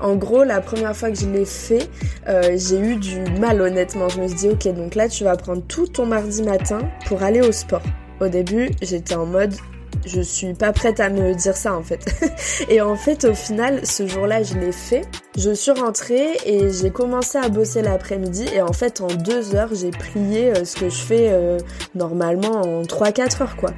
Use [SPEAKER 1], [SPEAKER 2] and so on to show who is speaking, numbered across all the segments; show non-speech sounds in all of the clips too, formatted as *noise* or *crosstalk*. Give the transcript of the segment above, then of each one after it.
[SPEAKER 1] En gros, la première fois que je l'ai fait, euh, j'ai eu du mal honnêtement. Je me suis dit, ok, donc là, tu vas prendre tout ton mardi matin pour aller au sport. Au début, j'étais en mode, je suis pas prête à me dire ça en fait. *laughs* et en fait, au final, ce jour-là, je l'ai fait. Je suis rentrée et j'ai commencé à bosser l'après-midi. Et en fait, en deux heures, j'ai plié euh, ce que je fais euh, normalement en 3-4 heures quoi.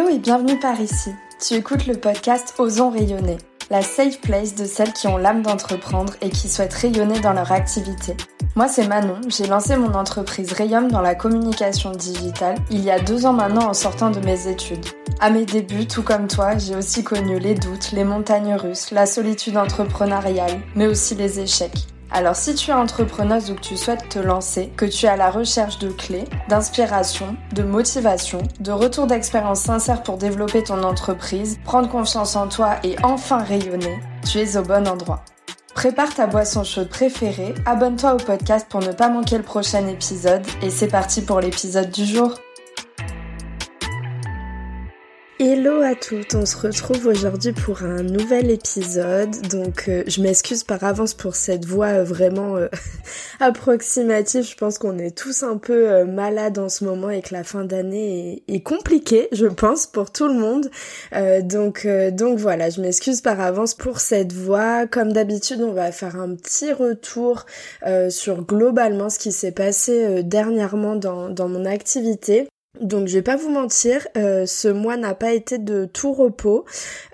[SPEAKER 2] Hello et bienvenue par ici. Tu écoutes le podcast Osons rayonner, la safe place de celles qui ont l'âme d'entreprendre et qui souhaitent rayonner dans leur activité. Moi c'est Manon, j'ai lancé mon entreprise Rayum dans la communication digitale il y a deux ans maintenant en sortant de mes études. À mes débuts, tout comme toi, j'ai aussi connu les doutes, les montagnes russes, la solitude entrepreneuriale, mais aussi les échecs. Alors si tu es entrepreneuse ou que tu souhaites te lancer, que tu es à la recherche de clés, d'inspiration, de motivation, de retour d'expérience sincère pour développer ton entreprise, prendre confiance en toi et enfin rayonner, tu es au bon endroit. Prépare ta boisson chaude préférée, abonne-toi au podcast pour ne pas manquer le prochain épisode et c'est parti pour l'épisode du jour.
[SPEAKER 1] Hello à toutes, on se retrouve aujourd'hui pour un nouvel épisode. Donc euh, je m'excuse par avance pour cette voix euh, vraiment euh, *laughs* approximative. Je pense qu'on est tous un peu malades en ce moment et que la fin d'année est, est, compliquée, je pense, pour tout le monde. donc donc voilà, je m'excuse par avance pour cette voix. Comme d'habitude, on va faire un petit retour sur globalement ce qui s'est passé dernièrement dans, dans mon activité. Donc je vais pas vous mentir, euh, ce mois n'a pas été de tout repos.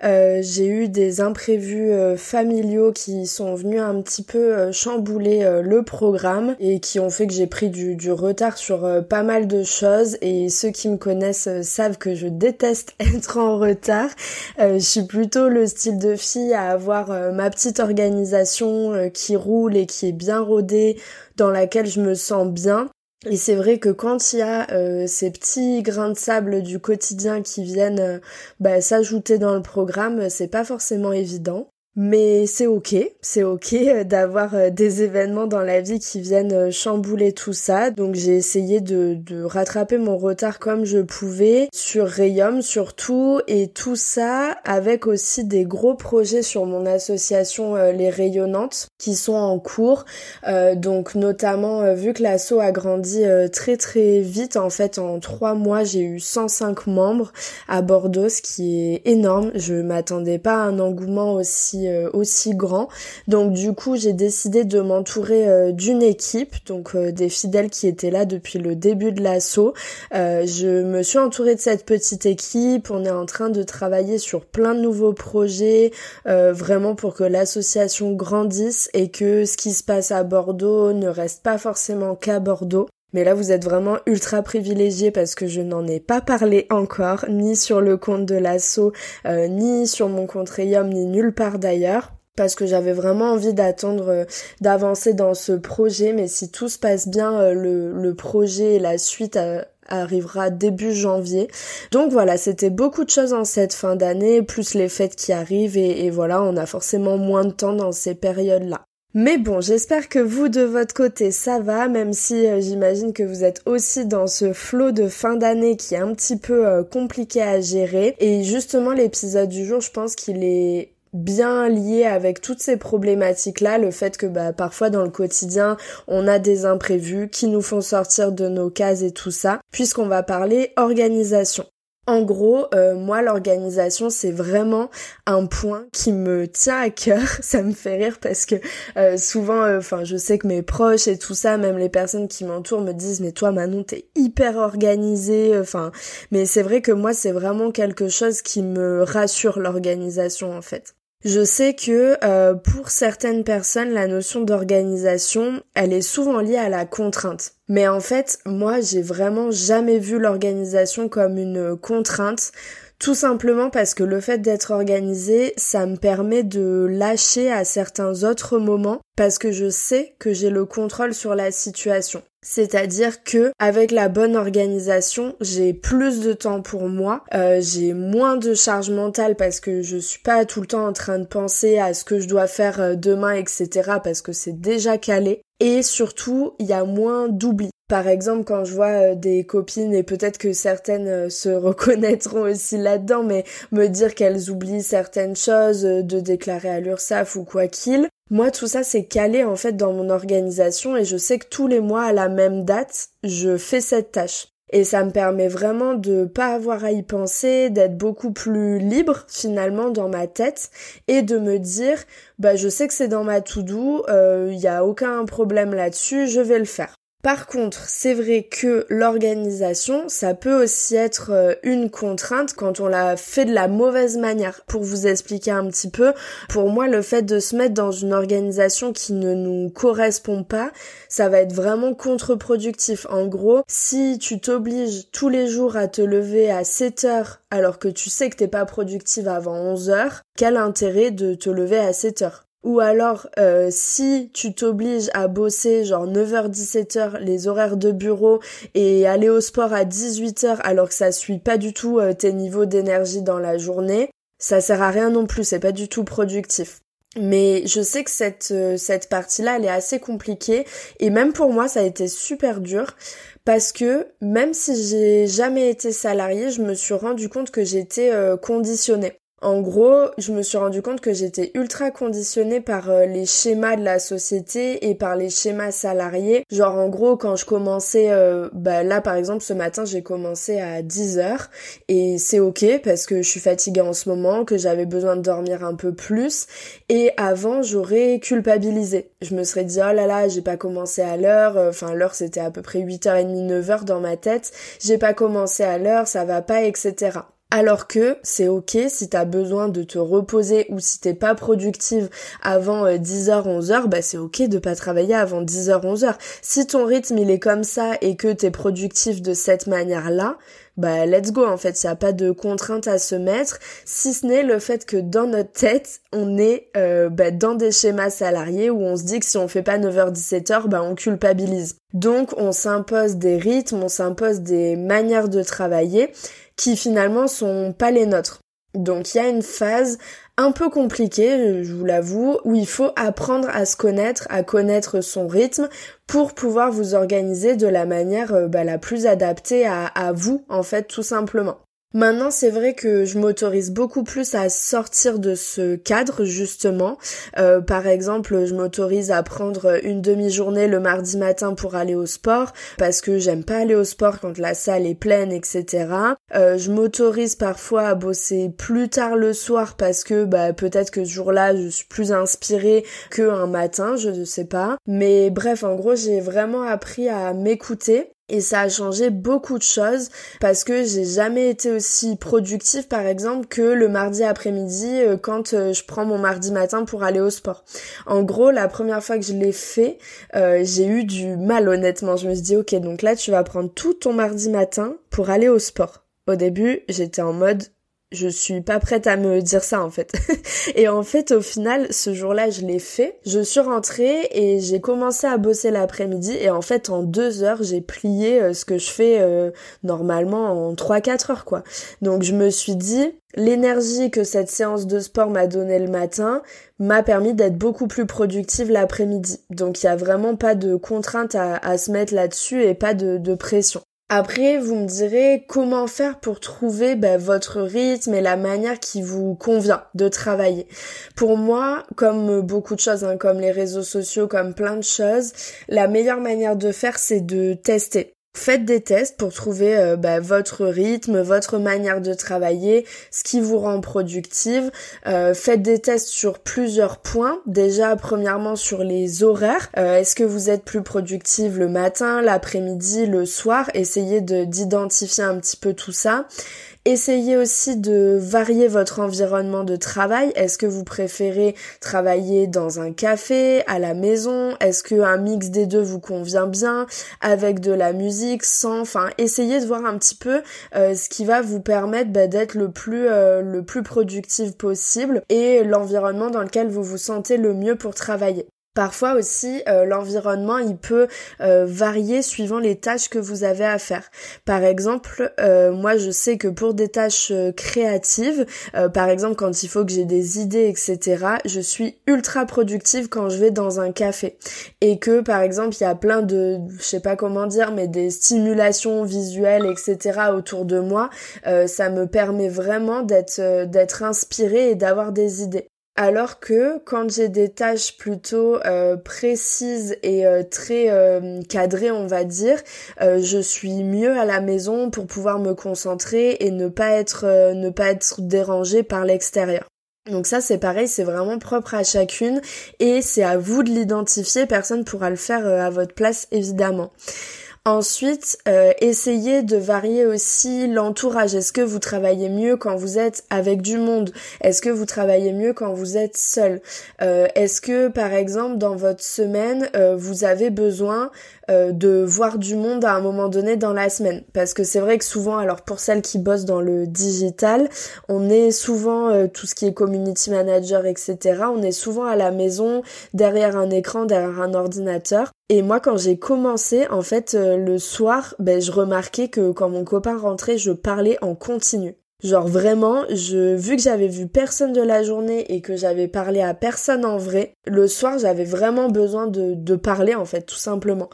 [SPEAKER 1] Euh, j'ai eu des imprévus euh, familiaux qui sont venus un petit peu chambouler le programme et qui ont fait que j'ai pris du, du retard sur pas mal de choses. Et ceux qui me connaissent savent que je déteste *laughs* être en retard. je suis plutôt le style de fille à avoir ma petite organisation qui roule et qui est bien rodée, dans laquelle je me sens bien. Et c'est vrai que quand il y a euh, ces petits grains de sable du quotidien qui viennent euh, bah, s'ajouter dans le programme, c'est pas forcément évident. Mais c'est ok, c'est ok euh, d'avoir euh, des événements dans la vie qui viennent euh, chambouler tout ça. Donc j'ai essayé de, de, rattraper mon retard comme je pouvais sur Rayum surtout et tout ça avec aussi des gros projets sur mon association Les Rayonnantes qui sont en cours. Donc notamment vu que l'asso a grandi très très vite en fait en trois mois j'ai eu 105 membres à Bordeaux ce qui est énorme. Je m'attendais pas à un engouement aussi euh, aussi grand. Donc du coup, j'ai décidé de m'entourer euh, d'une équipe, donc euh, des fidèles qui étaient là depuis le début de l'assaut. je me suis entourée de cette petite équipe. On est en train de travailler sur plein de nouveaux projets, vraiment pour que l'association grandisse et que ce qui se passe à Bordeaux ne reste pas forcément qu'à Bordeaux. Mais là, vous êtes vraiment ultra privilégié parce que je n'en ai pas parlé encore, ni sur le compte de l'assaut, euh, ni sur mon compte Rayum, ni nulle part d'ailleurs parce que j'avais vraiment envie d'attendre euh, d'avancer dans ce projet mais si tout se passe bien euh, le, projet et la suite arrivera début janvier. Donc voilà, c'était beaucoup de choses en cette fin d'année, plus les fêtes qui arrivent et voilà, on a forcément moins de temps dans ces périodes-là. Mais bon, j'espère que vous de votre côté ça va, même si euh, j'imagine que vous êtes aussi dans ce flot de fin d'année qui est un petit peu euh, compliqué à gérer. Et justement l'épisode du jour, je pense qu'il est bien lié avec toutes ces problématiques là le fait que bah parfois dans le quotidien on a des imprévus qui nous font sortir de nos cases et tout ça puisqu'on va parler organisation en gros, euh, moi, l'organisation, c'est vraiment un point qui me tient à cœur. *laughs* Ça me fait rire parce que euh, souvent, euh, enfin, je sais que mes proches et tout ça, même les personnes qui m'entourent me disent, mais toi, Manon, t'es hyper organisée. Enfin, mais c'est vrai que moi, c'est vraiment quelque chose qui me rassure l'organisation, en fait. Je sais que euh, pour certaines personnes, la notion d'organisation, elle est souvent liée à la contrainte. Mais en fait, moi, j'ai vraiment jamais vu l'organisation comme une contrainte. Tout simplement parce que le fait d'être organisé, ça me permet de lâcher à certains autres moments parce que je sais que j'ai le contrôle sur la situation. C'est-à-dire que avec la bonne organisation, j'ai plus de temps pour moi, euh, j'ai moins de charge mentale parce que je suis pas tout le temps en train de penser à ce que je dois faire euh, demain, etc. parce que c'est déjà calé. Et surtout, il y a moins d'oubli. Par exemple, quand je vois euh, des copines, et peut-être que certaines se *laughs* reconnaîtront aussi là-dedans, mais me dire qu'elles oublient certaines choses, de déclarer à l'URSSAF ou quoi qu'il, moi, tout ça, c'est calé en fait dans mon organisation et je sais que tous les mois, à la même date, je fais cette tâche. Et ça me permet vraiment de pas avoir à y penser, d'être beaucoup plus libre finalement dans ma tête et de me dire bah je sais que c'est dans ma to-do, il euh, y a aucun problème là-dessus, je vais le faire. Par contre, c'est vrai que l'organisation, ça peut aussi être euh, une contrainte quand on l'a fait de la mauvaise manière. Pour vous expliquer un petit peu, pour moi, le fait de se mettre dans une organisation qui ne nous correspond pas, ça va être vraiment contre-productif. En gros, si tu t'obliges tous les jours à te lever à 7 heures alors que tu sais que t'es pas productive avant 11 heures, quel intérêt de te lever à 7 heures? Ou alors, euh, si tu t'obliges à bosser genre 9h-17h les horaires de bureau et aller au sport à 18h alors que ça suit pas du tout euh, tes niveaux d'énergie dans la journée, ça sert à rien non plus, c'est pas du tout productif. Mais je sais que cette, euh, cette partie-là, elle est assez compliquée et même pour moi, ça a été super dur parce que même si j'ai jamais été salariée, je me suis rendu compte que j'étais conditionnée. En gros, je me suis rendu compte que j'étais ultra conditionnée par euh, les schémas de la société et par les schémas salariés. Genre en gros, quand je commençais, euh, bah là par exemple ce matin j'ai commencé à 10h et c'est ok parce que je suis fatiguée en ce moment, que j'avais besoin de dormir un peu plus et avant j'aurais culpabilisé. Je me serais dit oh là là j'ai pas commencé à l'heure, enfin l'heure c'était à peu près 8h30, 9h dans ma tête, j'ai pas commencé à l'heure, ça va pas, etc. Alors que c'est ok si t'as besoin de te reposer ou si t'es pas productive avant 10h, euh, 11h, bah c'est ok de pas travailler avant 10h, 11h. Si ton rythme il est comme ça et que t'es productif de cette manière-là, bah let's go en fait, il a pas de contrainte à se mettre, si ce n'est le fait que dans notre tête, on est euh, bah, dans des schémas salariés où on se dit que si on fait pas 9h 17h, bah on culpabilise. Donc on s'impose des rythmes, on s'impose des manières de travailler qui finalement sont pas les nôtres. Donc il y a une phase un peu compliquée, je vous l'avoue, où il faut apprendre à se connaître, à connaître son rythme pour pouvoir vous organiser de la manière euh, bah, la plus adaptée à, à vous, en fait, tout simplement. Maintenant, c'est vrai que je m'autorise beaucoup plus à sortir de ce cadre, justement. Euh, par exemple, je m'autorise à prendre une demi-journée le mardi matin pour aller au sport, parce que j'aime pas aller au sport quand la salle est pleine, etc. Euh, je m'autorise parfois à bosser plus tard le soir, parce que bah, peut-être que ce jour-là, je suis plus inspirée qu'un matin, je ne sais pas. Mais bref, en gros, j'ai vraiment appris à m'écouter et ça a changé beaucoup de choses parce que j'ai jamais été aussi productive par exemple que le mardi après-midi euh, quand euh, je prends mon mardi matin pour aller au sport. En gros, la première fois que je l'ai fait, euh, j'ai eu du mal honnêtement. Je me suis dit ok donc là tu vas prendre tout ton mardi matin pour aller au sport. Au début, j'étais en mode je suis pas prête à me dire ça en fait. *laughs* et en fait au final ce jour-là je l'ai fait. Je suis rentrée et j'ai commencé à bosser l'après-midi et en fait en deux heures j'ai plié euh, ce que je fais euh, normalement en 3-4 heures quoi. Donc je me suis dit l'énergie que cette séance de sport m'a donné le matin m'a permis d'être beaucoup plus productive l'après-midi. Donc il y a vraiment pas de contrainte à, se mettre là-dessus et pas de pression. Après, vous me direz comment faire pour trouver bah, votre rythme et la manière qui vous convient de travailler. Pour moi, comme beaucoup de choses, hein, comme les réseaux sociaux, comme plein de choses, la meilleure manière de faire, c'est de tester. Faites des tests pour trouver euh, bah, votre rythme, votre manière de travailler, ce qui vous rend productive. Euh, faites des tests sur plusieurs points. Déjà, premièrement sur les horaires. Euh, est-ce que vous êtes plus productive le matin, l'après-midi, le soir? Essayez d'identifier un petit peu tout ça. Essayez aussi de varier votre environnement de travail. Est-ce que vous préférez travailler dans un café, à la maison? Est-ce qu'un mix des deux vous convient bien? Avec de la musique, sans Enfin, essayez de voir un petit peu euh, ce qui va vous permettre bah, d'être le plus euh, le plus productif possible et l'environnement dans lequel vous vous sentez le mieux pour travailler. Parfois aussi, euh, l'environnement, il peut euh, varier suivant les tâches que vous avez à faire. Par exemple, euh, moi, je sais que pour des tâches créatives, par exemple, quand il faut que j'ai des idées, etc., je suis ultra productive quand je vais dans un café. Et que, par exemple, il y a plein de, je sais pas comment dire, mais des stimulations visuelles, etc., autour de moi, ça me permet vraiment d'être d'être inspirée et d'avoir des idées. Alors que quand j'ai des tâches plutôt euh, précises et euh, très euh, cadrées, on va dire, je suis mieux à la maison pour pouvoir me concentrer et ne pas être ne pas être dérangée par l'extérieur. Donc ça c'est pareil, c'est vraiment propre à chacune et c'est à vous de l'identifier, personne pourra le faire à votre place évidemment. Ensuite, euh, essayez de varier aussi l'entourage. Est-ce que vous travaillez mieux quand vous êtes avec du monde? Est-ce que vous travaillez mieux quand vous êtes seul? Euh, Est-ce que, par exemple, dans votre semaine, euh, vous avez besoin euh, de voir du monde à un moment donné dans la semaine. Parce que c'est vrai que souvent, alors pour celles qui bossent dans le digital, on est souvent, euh, tout ce qui est community manager, etc., on est souvent à la maison, derrière un écran, derrière un ordinateur. Et moi, quand j'ai commencé, en fait, euh, le soir, ben, je remarquais que quand mon copain rentrait, je parlais en continu. Genre vraiment, je vu que j'avais vu personne de la journée et que j'avais parlé à personne en vrai, le soir j'avais vraiment besoin de, de parler en fait tout simplement.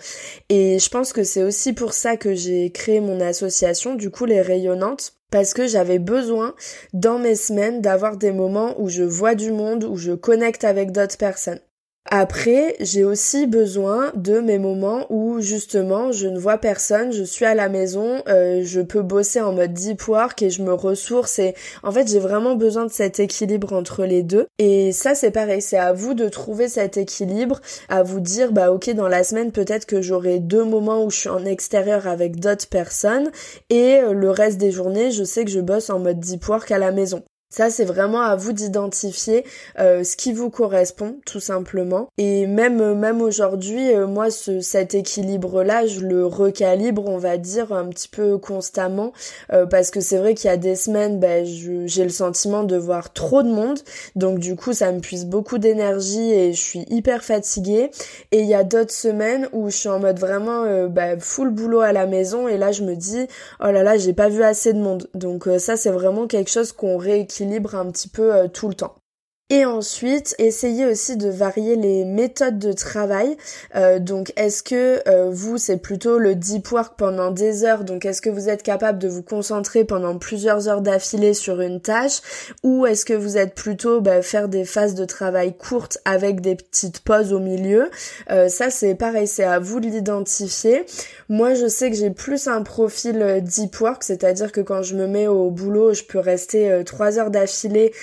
[SPEAKER 1] Et je pense que c'est aussi pour ça que j'ai créé mon association, du coup les rayonnantes, parce que j'avais besoin dans mes semaines d'avoir des moments où je vois du monde, où je connecte avec d'autres personnes. Après, j'ai aussi besoin de mes moments où justement je ne vois personne, je suis à la maison, euh, je peux bosser en mode deep work et je me ressource et en fait j'ai vraiment besoin de cet équilibre entre les deux. Et ça c'est pareil, c'est à vous de trouver cet équilibre, à vous dire bah ok dans la semaine peut-être que j'aurai deux moments où je suis en extérieur avec d'autres personnes et euh, le reste des journées je sais que je bosse en mode deep work à la maison. Ça, c'est vraiment à vous d'identifier euh, ce qui vous correspond, tout simplement. Et même euh, même aujourd'hui, euh, moi, ce, cet équilibre-là, je le recalibre, on va dire, un petit peu constamment, parce que c'est vrai qu'il y a des semaines, ben, j'ai le sentiment de voir trop de monde, donc du coup, ça me puise beaucoup d'énergie et je suis hyper fatiguée. Et il y a d'autres semaines où je suis en mode vraiment ben, full boulot à la maison, et là, je me dis, oh là là, j'ai pas vu assez de monde. Donc ça, c'est vraiment quelque chose qu'on rééquilibre libre un petit peu euh, tout le temps. Et ensuite, essayez aussi de varier les méthodes de travail. Euh, donc, est-ce que euh, vous, c'est plutôt le deep work pendant des heures? Donc, est-ce que vous êtes capable de vous concentrer pendant plusieurs heures d'affilée sur une tâche? Ou est-ce que vous êtes plutôt bah, faire des phases de travail courtes avec des petites pauses au milieu? Euh, Ça, c'est pareil, c'est à vous de l'identifier. Moi, je sais que j'ai plus un profil deep work, c'est-à-dire que quand je me mets au boulot, je peux rester trois heures d'affilée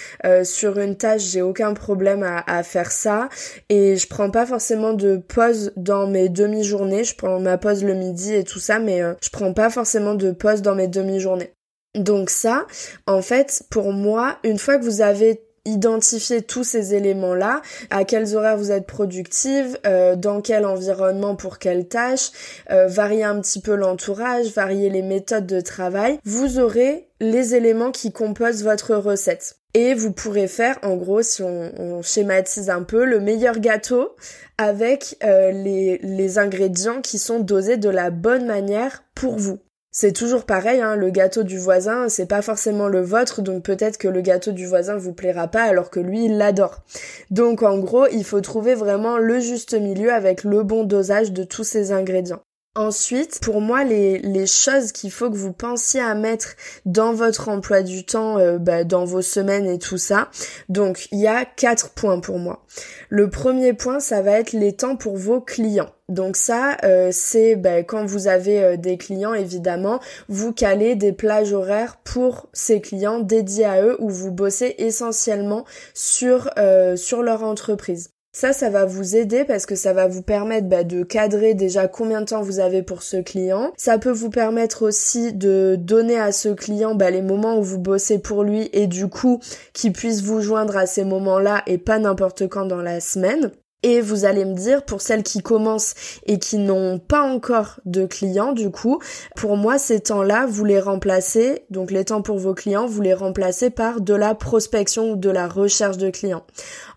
[SPEAKER 1] sur une tâche aucun problème à, faire ça et je prends pas forcément de pause dans mes demi-journées. Je prends ma pause le midi et tout ça, mais euh, je prends pas forcément de pause dans mes demi-journées. Donc ça, en fait, pour moi, une fois que vous avez identifié tous ces éléments-là, à quels horaires vous êtes productive, euh, dans quel environnement pour quelle tâche, euh, varier un petit peu l'entourage, varier les méthodes de travail, vous aurez les éléments qui composent votre recette. Et vous pourrez faire, en gros, si on, schématise un peu, le meilleur gâteau avec euh, les, les ingrédients qui sont dosés de la bonne manière pour vous. C'est toujours pareil, hein, le gâteau du voisin, c'est pas forcément le vôtre, donc peut-être que le gâteau du voisin vous plaira pas alors que lui, il l'adore. Donc en gros, il faut trouver vraiment le juste milieu avec le bon dosage de tous ces ingrédients. Ensuite, pour moi, les, choses qu'il faut que vous pensiez à mettre dans votre emploi du temps, euh, bah, dans vos semaines et tout ça. Donc, il y a quatre points pour moi. Le premier point, ça va être les temps pour vos clients. Donc ça, euh, c'est bah, quand vous avez euh, des clients, évidemment, vous calez des plages horaires pour ces clients dédiés à eux où vous bossez essentiellement sur, sur leur entreprise. Ça, ça va vous aider parce que ça va vous permettre bah, de cadrer déjà combien de temps vous avez pour ce client. Ça peut vous permettre aussi de donner à ce client bah, les moments où vous bossez pour lui et du coup qu'il puisse vous joindre à ces moments-là et pas n'importe quand dans la semaine. Et vous allez me dire, pour celles qui commencent et qui n'ont pas encore de clients, du coup, pour moi, ces temps-là, vous les remplacez, donc les temps pour vos clients, vous les remplacez par de la prospection ou de la recherche de clients.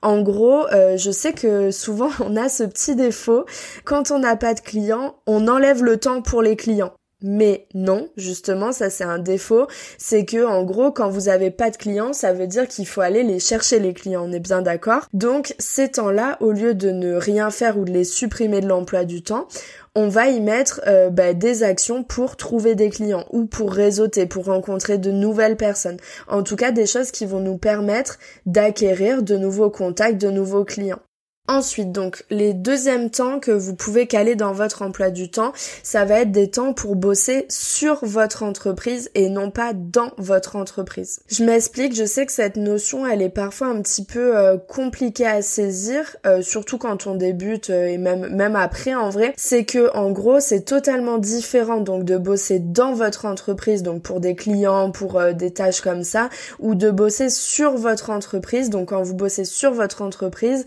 [SPEAKER 1] En gros, euh, je sais que souvent *laughs* on a ce petit défaut, quand on n'a pas de clients, on enlève le temps pour les clients. Mais non, justement, ça c'est un défaut, c'est que en gros, quand vous avez pas de clients, ça veut dire qu'il faut aller les chercher les clients, on est bien d'accord. Donc ces temps-là, au lieu de ne rien faire ou de les supprimer de l'emploi du temps, on va y mettre euh, bah, des actions pour trouver des clients ou pour réseauter, pour rencontrer de nouvelles personnes. En tout cas, des choses qui vont nous permettre d'acquérir de nouveaux contacts, de nouveaux clients. Ensuite, donc, les deuxièmes temps que vous pouvez caler dans votre emploi du temps, ça va être des temps pour bosser sur votre entreprise et non pas dans votre entreprise. Je m'explique, je sais que cette notion, elle est parfois un petit peu euh, compliquée à saisir, euh, surtout quand on débute euh, et même, même après en vrai. C'est que, en gros, c'est totalement différent donc de bosser dans votre entreprise, donc pour des clients, pour des tâches comme ça, ou de bosser sur votre entreprise. Donc, quand vous bossez sur votre entreprise,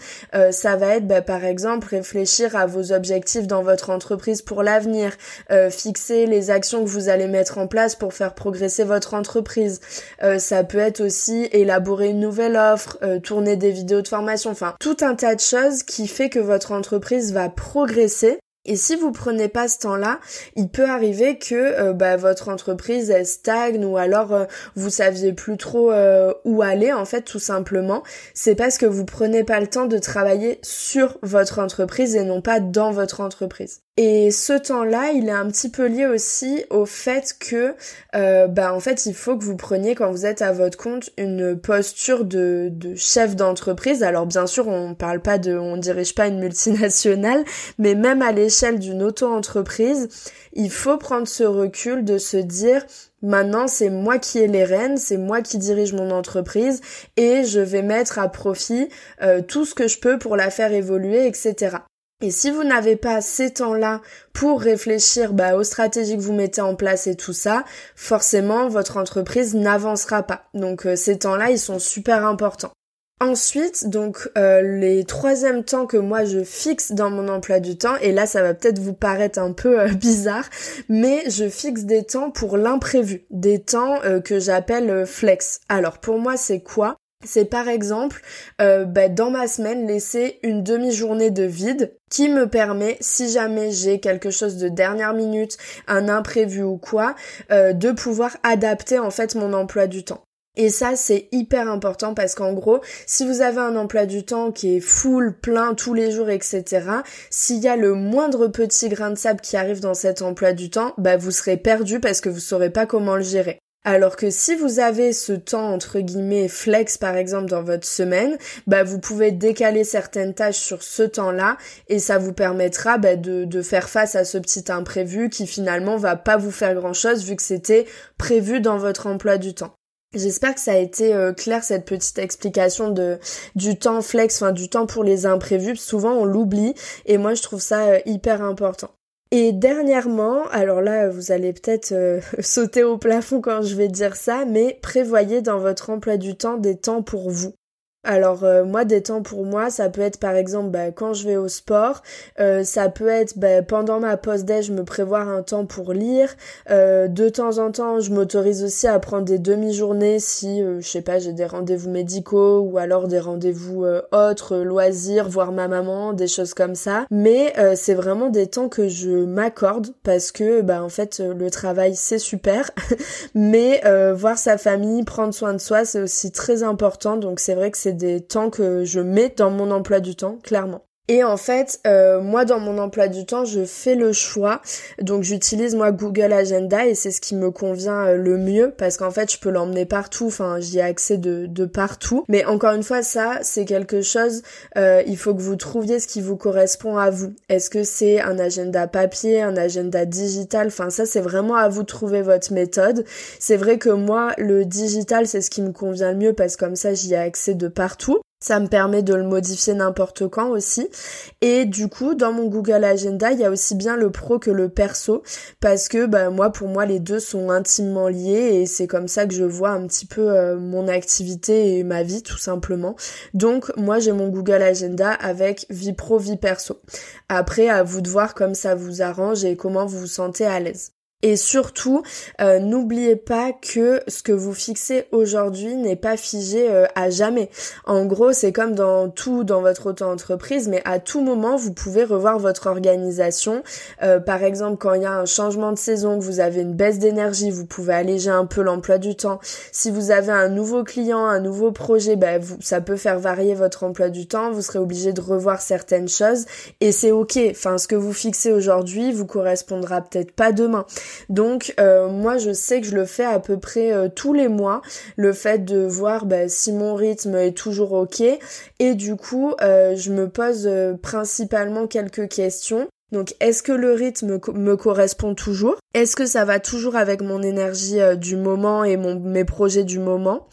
[SPEAKER 1] ça va être bah, par exemple réfléchir à vos objectifs dans votre entreprise pour l'avenir, euh, fixer les actions que vous allez mettre en place pour faire progresser votre entreprise. Euh, ça peut être aussi élaborer une nouvelle offre, euh, tourner des vidéos de formation, enfin tout un tas de choses qui fait que votre entreprise va progresser et si vous prenez pas ce temps-là, il peut arriver que euh, bah, votre entreprise elle stagne ou alors euh, vous saviez plus trop euh, où aller en fait tout simplement. C'est parce que vous prenez pas le temps de travailler sur votre entreprise et non pas dans votre entreprise. Et ce temps-là, il est un petit peu lié aussi au fait que, euh, bah en fait, il faut que vous preniez quand vous êtes à votre compte une posture de, de chef d'entreprise. Alors bien sûr, on parle pas de, on dirige pas une multinationale, mais même à l'échelle d'une auto-entreprise, il faut prendre ce recul de se dire Maintenant, c'est moi qui ai les rênes, c'est moi qui dirige mon entreprise et je vais mettre à profit euh, tout ce que je peux pour la faire évoluer, etc. Et si vous n'avez pas ces temps-là pour réfléchir bah, aux stratégies que vous mettez en place et tout ça, forcément votre entreprise n'avancera pas. Donc euh, ces temps-là, ils sont super importants. Ensuite, donc euh, les troisièmes temps que moi je fixe dans mon emploi du temps, et là ça va peut-être vous paraître un peu euh, *laughs* bizarre, mais je fixe des temps pour l'imprévu, des temps que j'appelle flex. Alors pour moi c'est quoi? C'est par exemple euh, bah, dans ma semaine laisser une demi-journée de vide qui me permet, si jamais j'ai quelque chose de dernière minute, un imprévu ou quoi, euh, de pouvoir adapter en fait mon emploi du temps. Et ça, c'est hyper important parce qu'en gros, si vous avez un emploi du temps qui est full, plein tous les jours, etc., s'il y a le moindre petit grain de sable qui arrive dans cet emploi du temps, bah vous serez perdu parce que vous saurez pas comment le gérer. Alors que si vous avez ce temps entre guillemets flex par exemple dans votre semaine, bah vous pouvez décaler certaines tâches sur ce temps-là et ça vous permettra bah, de, de faire face à ce petit imprévu qui finalement va pas vous faire grand chose vu que c'était prévu dans votre emploi du temps. J'espère que ça a été euh, clair cette petite explication de du temps flex, enfin du temps pour les imprévus. Souvent on l'oublie et moi je trouve ça euh, hyper important. Et dernièrement, alors là, vous allez peut-être euh, *laughs* sauter au plafond quand je vais dire ça, mais prévoyez dans votre emploi du temps des temps pour vous. Alors euh, moi des temps pour moi ça peut être par exemple bah, quand je vais au sport, euh, ça peut être bah, pendant ma pause déj me prévoir un temps pour lire. Euh, de temps en temps je m'autorise aussi à prendre des demi-journées si je sais pas j'ai des rendez-vous médicaux ou alors des rendez-vous autres, loisirs, voir ma maman, des choses comme ça. Mais c'est vraiment des temps que je m'accorde parce que bah en fait le travail c'est super, *laughs* mais voir sa famille, prendre soin de soi c'est aussi très important donc c'est vrai que c'est des temps que je mets dans mon emploi du temps, clairement. Et en fait, euh, moi dans mon emploi du temps, je fais le choix. Donc j'utilise moi Google Agenda et c'est ce qui me convient euh, le mieux parce qu'en fait je peux l'emmener partout. Enfin j'y ai accès de, de partout. Mais encore une fois, ça c'est quelque chose. Euh, il faut que vous trouviez ce qui vous correspond à vous. Est-ce que c'est un agenda papier, un agenda digital? Enfin ça c'est vraiment à vous de trouver votre méthode. C'est vrai que moi le digital c'est ce qui me convient le mieux parce que comme ça j'y ai accès de partout. Ça me permet de le modifier n'importe quand aussi. Et du coup, dans mon Google Agenda, il y a aussi bien le pro que le perso parce que bah, moi, pour moi, les deux sont intimement liés et c'est comme ça que je vois un petit peu euh, mon activité et ma vie tout simplement. Donc moi, j'ai mon Google Agenda avec vie pro, vie perso. Après, à vous de voir comme ça vous arrange et comment vous vous sentez à l'aise. Et surtout, euh, n'oubliez pas que ce que vous fixez aujourd'hui n'est pas figé euh, à jamais. En gros, c'est comme dans tout dans votre auto-entreprise, mais à tout moment, vous pouvez revoir votre organisation. Euh, par exemple, quand il y a un changement de saison, que vous avez une baisse d'énergie, vous pouvez alléger un peu l'emploi du temps. Si vous avez un nouveau client, un nouveau projet, ben, vous, ça peut faire varier votre emploi du temps. Vous serez obligé de revoir certaines choses et c'est ok. Enfin, ce que vous fixez aujourd'hui vous correspondra peut-être pas demain. Donc euh, moi je sais que je le fais à peu près euh, tous les mois, le fait de voir bah, si mon rythme est toujours ok et du coup euh, je me pose principalement quelques questions. Donc est-ce que le rythme me correspond toujours? Est-ce que ça va toujours avec mon énergie euh, du moment et mes projets du moment?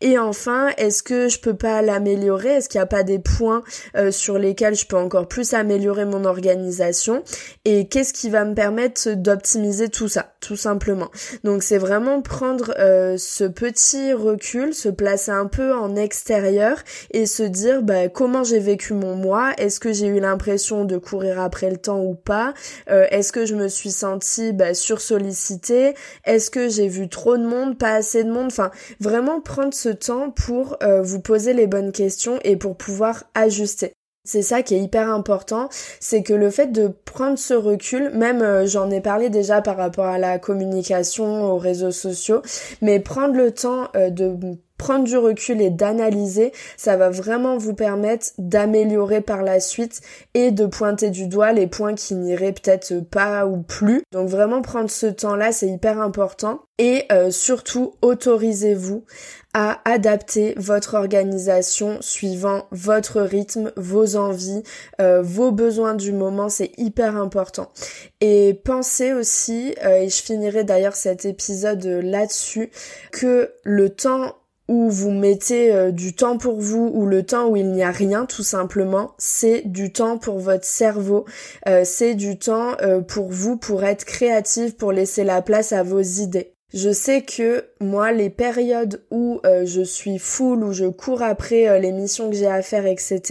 [SPEAKER 1] Et enfin, est-ce que je peux pas l'améliorer? Est-ce qu'il n'y a pas des points euh, sur lesquels je peux encore plus améliorer mon organisation? Et qu'est-ce qui va me permettre d'optimiser tout ça, tout simplement? Donc c'est vraiment prendre euh, ce petit recul, se placer un peu en extérieur et se dire bah, comment j'ai vécu mon mois? Est-ce que j'ai eu l'impression de courir après le temps ou pas. Est-ce que je me suis sentie bah, sollicité Est-ce que j'ai vu trop de monde, pas assez de monde? Enfin, vraiment prendre ce temps pour euh, vous poser les bonnes questions et pour pouvoir ajuster. C'est ça qui est hyper important, c'est que le fait de prendre ce recul, même euh, j'en ai parlé déjà par rapport à la communication, aux réseaux sociaux, mais prendre le temps euh, de prendre du recul et d'analyser, ça va vraiment vous permettre d'améliorer par la suite et de pointer du doigt les points qui n'iraient peut-être pas ou plus. Donc vraiment prendre ce temps-là, c'est hyper important. Et euh, surtout, autorisez-vous à adapter votre organisation suivant votre rythme, vos envies, euh, vos besoins du moment, c'est hyper important. Et pensez aussi, euh, et je finirai d'ailleurs cet épisode là-dessus, que le temps où vous mettez euh, du temps pour vous ou le temps où il n'y a rien tout simplement, c'est du temps pour votre cerveau, euh, c'est du temps euh, pour vous pour être créatif, pour laisser la place à vos idées. Je sais que moi, les périodes où je suis full, où je cours après les missions que j'ai à faire, etc.,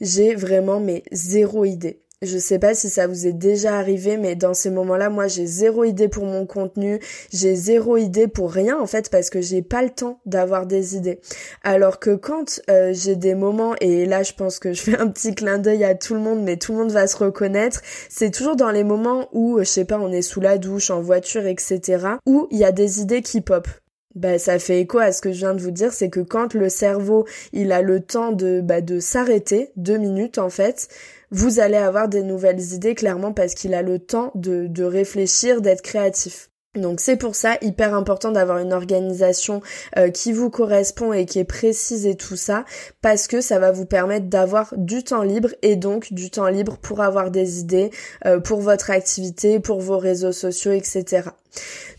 [SPEAKER 1] j'ai vraiment mes zéro idée. Je sais pas si ça vous est déjà arrivé, mais dans ces moments-là, moi, j'ai zéro idée pour mon contenu, j'ai zéro idée pour rien, en fait, parce que j'ai pas le temps d'avoir des idées. Alors que quand euh, j'ai des moments, et là, je pense que je fais un petit clin d'œil à tout le monde, mais tout le monde va se reconnaître, c'est toujours dans les moments où, je sais pas, on est sous la douche, en voiture, etc., où il y a des idées qui pop. Bah, ça fait écho à ce que je viens de vous dire, c'est que quand le cerveau, il a le temps de, bah, de s'arrêter, deux minutes en fait, vous allez avoir des nouvelles idées clairement parce qu'il a le temps de, de réfléchir, d'être créatif. Donc c'est pour ça hyper important d'avoir une organisation euh, qui vous correspond et qui est précise et tout ça parce que ça va vous permettre d'avoir du temps libre et donc du temps libre pour avoir des idées euh, pour votre activité, pour vos réseaux sociaux, etc.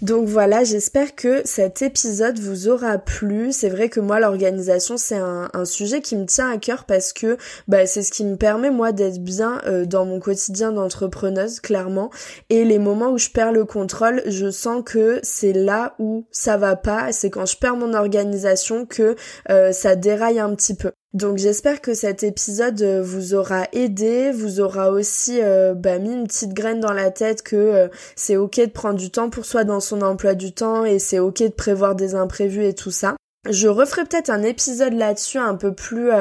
[SPEAKER 1] Donc voilà, j'espère que cet épisode vous aura plu. C'est vrai que moi l'organisation c'est un, sujet qui me tient à cœur parce que bah, c'est ce qui me permet moi d'être bien euh, dans mon quotidien d'entrepreneuse clairement. Et les moments où je perds le contrôle, je sens que c'est là où ça va pas. C'est quand je perds mon organisation que euh, ça déraille un petit peu. Donc j'espère que cet épisode euh, vous aura aidé, vous aura aussi euh, bah, mis une petite graine dans la tête que euh, c'est ok de prendre du temps pour soi dans son emploi du temps et c'est ok de prévoir des imprévus et tout ça. Je referai peut-être un épisode là-dessus un peu plus,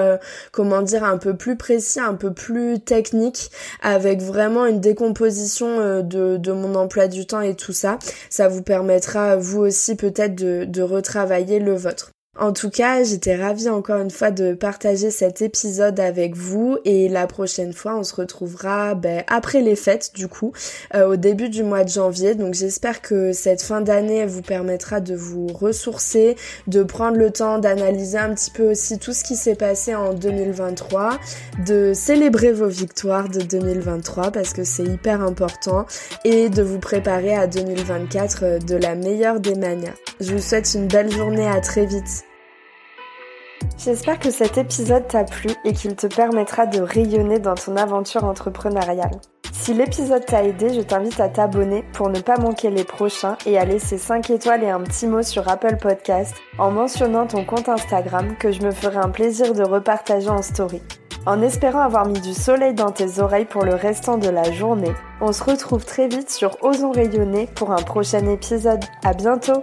[SPEAKER 1] comment dire, un peu plus précis, un peu plus technique, avec vraiment une décomposition de, mon emploi du temps et tout ça. Ça vous permettra, vous aussi, peut-être de retravailler le vôtre. En tout cas, j'étais ravie encore une fois de partager cet épisode avec vous et la prochaine fois, on se retrouvera ben, après les fêtes du coup, euh, au début du mois de janvier. Donc j'espère que cette fin d'année vous permettra de vous ressourcer, de prendre le temps d'analyser un petit peu aussi tout ce qui s'est passé en 2023, de célébrer vos victoires de 2023 parce que c'est hyper important et de vous préparer à 2024 de la meilleure des manières. Je vous souhaite une belle journée, à très vite. J'espère que cet épisode t'a plu et qu'il te permettra de rayonner dans ton aventure entrepreneuriale. Si l'épisode t'a aidé, je t'invite à t'abonner pour ne pas manquer les prochains et à laisser 5 étoiles et un petit mot sur Apple Podcast en mentionnant ton compte Instagram que je me ferai un plaisir de repartager en story. En espérant avoir mis du soleil dans tes oreilles pour le restant de la journée, on se retrouve très vite sur Osons rayonner pour un prochain épisode. À bientôt!